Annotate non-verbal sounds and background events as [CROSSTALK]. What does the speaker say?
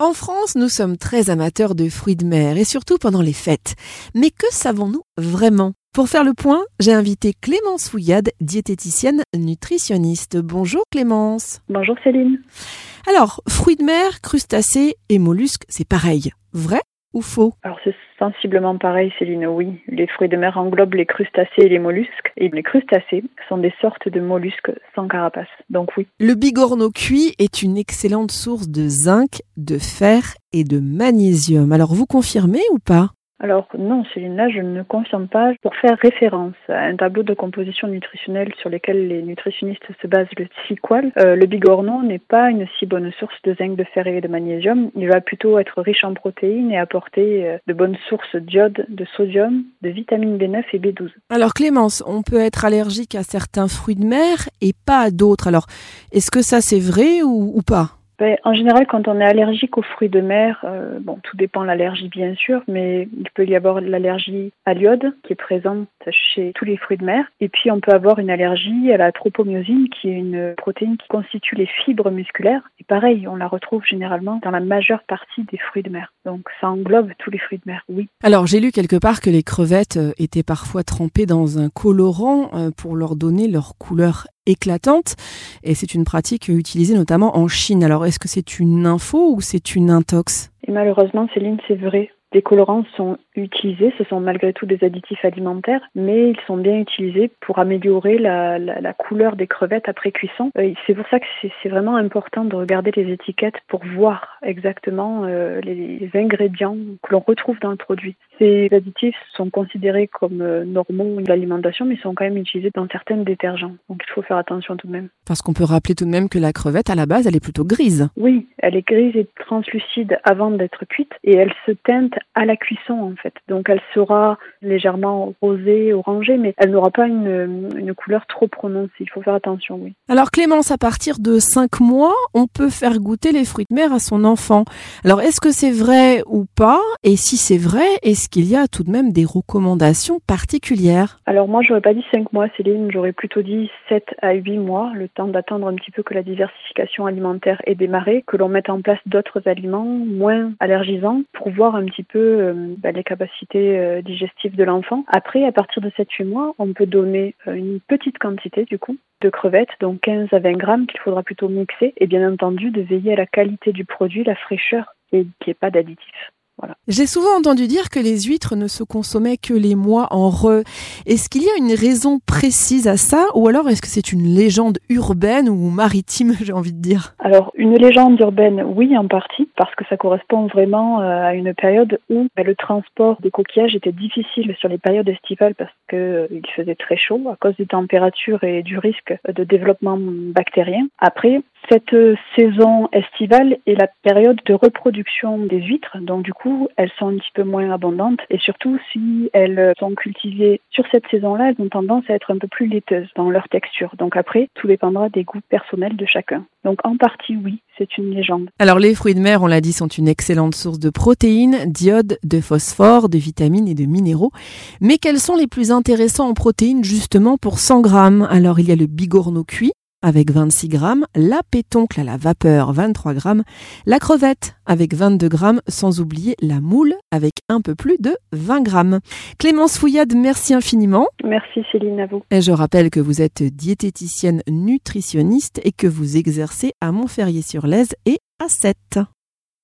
En France, nous sommes très amateurs de fruits de mer et surtout pendant les fêtes. Mais que savons-nous vraiment? Pour faire le point, j'ai invité Clémence Fouillade, diététicienne nutritionniste. Bonjour Clémence. Bonjour Céline. Alors, fruits de mer, crustacés et mollusques, c'est pareil. Vrai? Ou faux Alors c'est sensiblement pareil Céline, oui. Les fruits de mer englobent les crustacés et les mollusques. Et les crustacés sont des sortes de mollusques sans carapace. Donc oui. Le bigorneau cuit est une excellente source de zinc, de fer et de magnésium. Alors vous confirmez ou pas alors non, Céline, là je ne confirme pas. Pour faire référence à un tableau de composition nutritionnelle sur lequel les nutritionnistes se basent le Ciqual, euh, le bigorneau n'est pas une si bonne source de zinc, de fer et de magnésium. Il va plutôt être riche en protéines et apporter euh, de bonnes sources d'iode, de sodium, de vitamine B9 et B12. Alors Clémence, on peut être allergique à certains fruits de mer et pas à d'autres. Alors est-ce que ça c'est vrai ou pas? Ben, en général, quand on est allergique aux fruits de mer, euh, bon, tout dépend de l'allergie bien sûr, mais il peut y avoir l'allergie à l'iode qui est présente chez tous les fruits de mer. Et puis on peut avoir une allergie à la tropomyosine qui est une protéine qui constitue les fibres musculaires. Et pareil, on la retrouve généralement dans la majeure partie des fruits de mer. Donc ça englobe tous les fruits de mer, oui. Alors j'ai lu quelque part que les crevettes euh, étaient parfois trempées dans un colorant euh, pour leur donner leur couleur éclatante. Et c'est une pratique utilisée notamment en Chine. Alors, est-ce que c'est une info ou c'est une intox? Et malheureusement, Céline, c'est vrai. Des colorants sont utilisés, ce sont malgré tout des additifs alimentaires, mais ils sont bien utilisés pour améliorer la, couleur des crevettes après cuisson. Euh, c'est pour ça que c'est vraiment important de regarder les étiquettes pour voir exactement euh, les, ingrédients que l'on retrouve dans le produit. Ces additifs sont considérés comme euh, normaux de l'alimentation, mais sont quand même utilisés dans certains détergents. Donc il faut faire attention tout de même. Parce qu'on peut rappeler tout de même que la crevette, à la base, elle est plutôt grise. Oui, elle est grise et translucide avant d'être cuite, et elle se teinte à la cuisson en fait. Donc elle sera légèrement rosée, orangée, mais elle n'aura pas une, une, couleur trop prononcée. Il faut faire attention, oui. Alors Clémence, à partir de 5 mois, on peut faire goûter les fruits de mer à son enfant. Alors est-ce que c'est vrai ou pas? Et si c'est vrai, est-ce qu'il y a tout de même des recommandations particulières Alors moi, j'aurais pas dit 5 mois, Céline, j'aurais plutôt dit 7 à 8 mois, le temps d'attendre un petit peu que la diversification alimentaire ait démarré, que l'on mette en place d'autres aliments moins allergisants pour voir un petit peu euh, bah, les capacités euh, digestives de l'enfant. Après, à partir de 7-8 mois, on peut donner euh, une petite quantité du coup de crevettes, donc 15 à 20 grammes qu'il faudra plutôt mixer, et bien entendu de veiller à la qualité du produit, la fraîcheur et qu'il n'y ait pas d'additifs. J'ai souvent entendu dire que les huîtres ne se consommaient que les mois en re. Est-ce qu'il y a une raison précise à ça ou alors est-ce que c'est une légende urbaine ou maritime, [LAUGHS] j'ai envie de dire? Alors, une légende urbaine, oui, en partie, parce que ça correspond vraiment euh, à une période où bah, le transport des coquillages était difficile sur les périodes estivales parce qu'il euh, faisait très chaud à cause des températures et du risque de développement bactérien. Après, cette saison estivale est la période de reproduction des huîtres, donc du elles sont un petit peu moins abondantes et surtout si elles sont cultivées sur cette saison-là, elles ont tendance à être un peu plus laiteuses dans leur texture. Donc après, tout dépendra des goûts personnels de chacun. Donc en partie, oui, c'est une légende. Alors les fruits de mer, on l'a dit, sont une excellente source de protéines, d'iode, de phosphore, de vitamines et de minéraux. Mais quels sont les plus intéressants en protéines justement pour 100 grammes? Alors il y a le bigorneau cuit, avec 26 grammes, la pétoncle à la vapeur 23 grammes, la crevette avec 22 grammes, sans oublier la moule avec un peu plus de 20 grammes. Clémence Fouillade, merci infiniment. Merci Céline, à vous. Et je rappelle que vous êtes diététicienne nutritionniste et que vous exercez à Montferrier-sur-Lèze et à 7.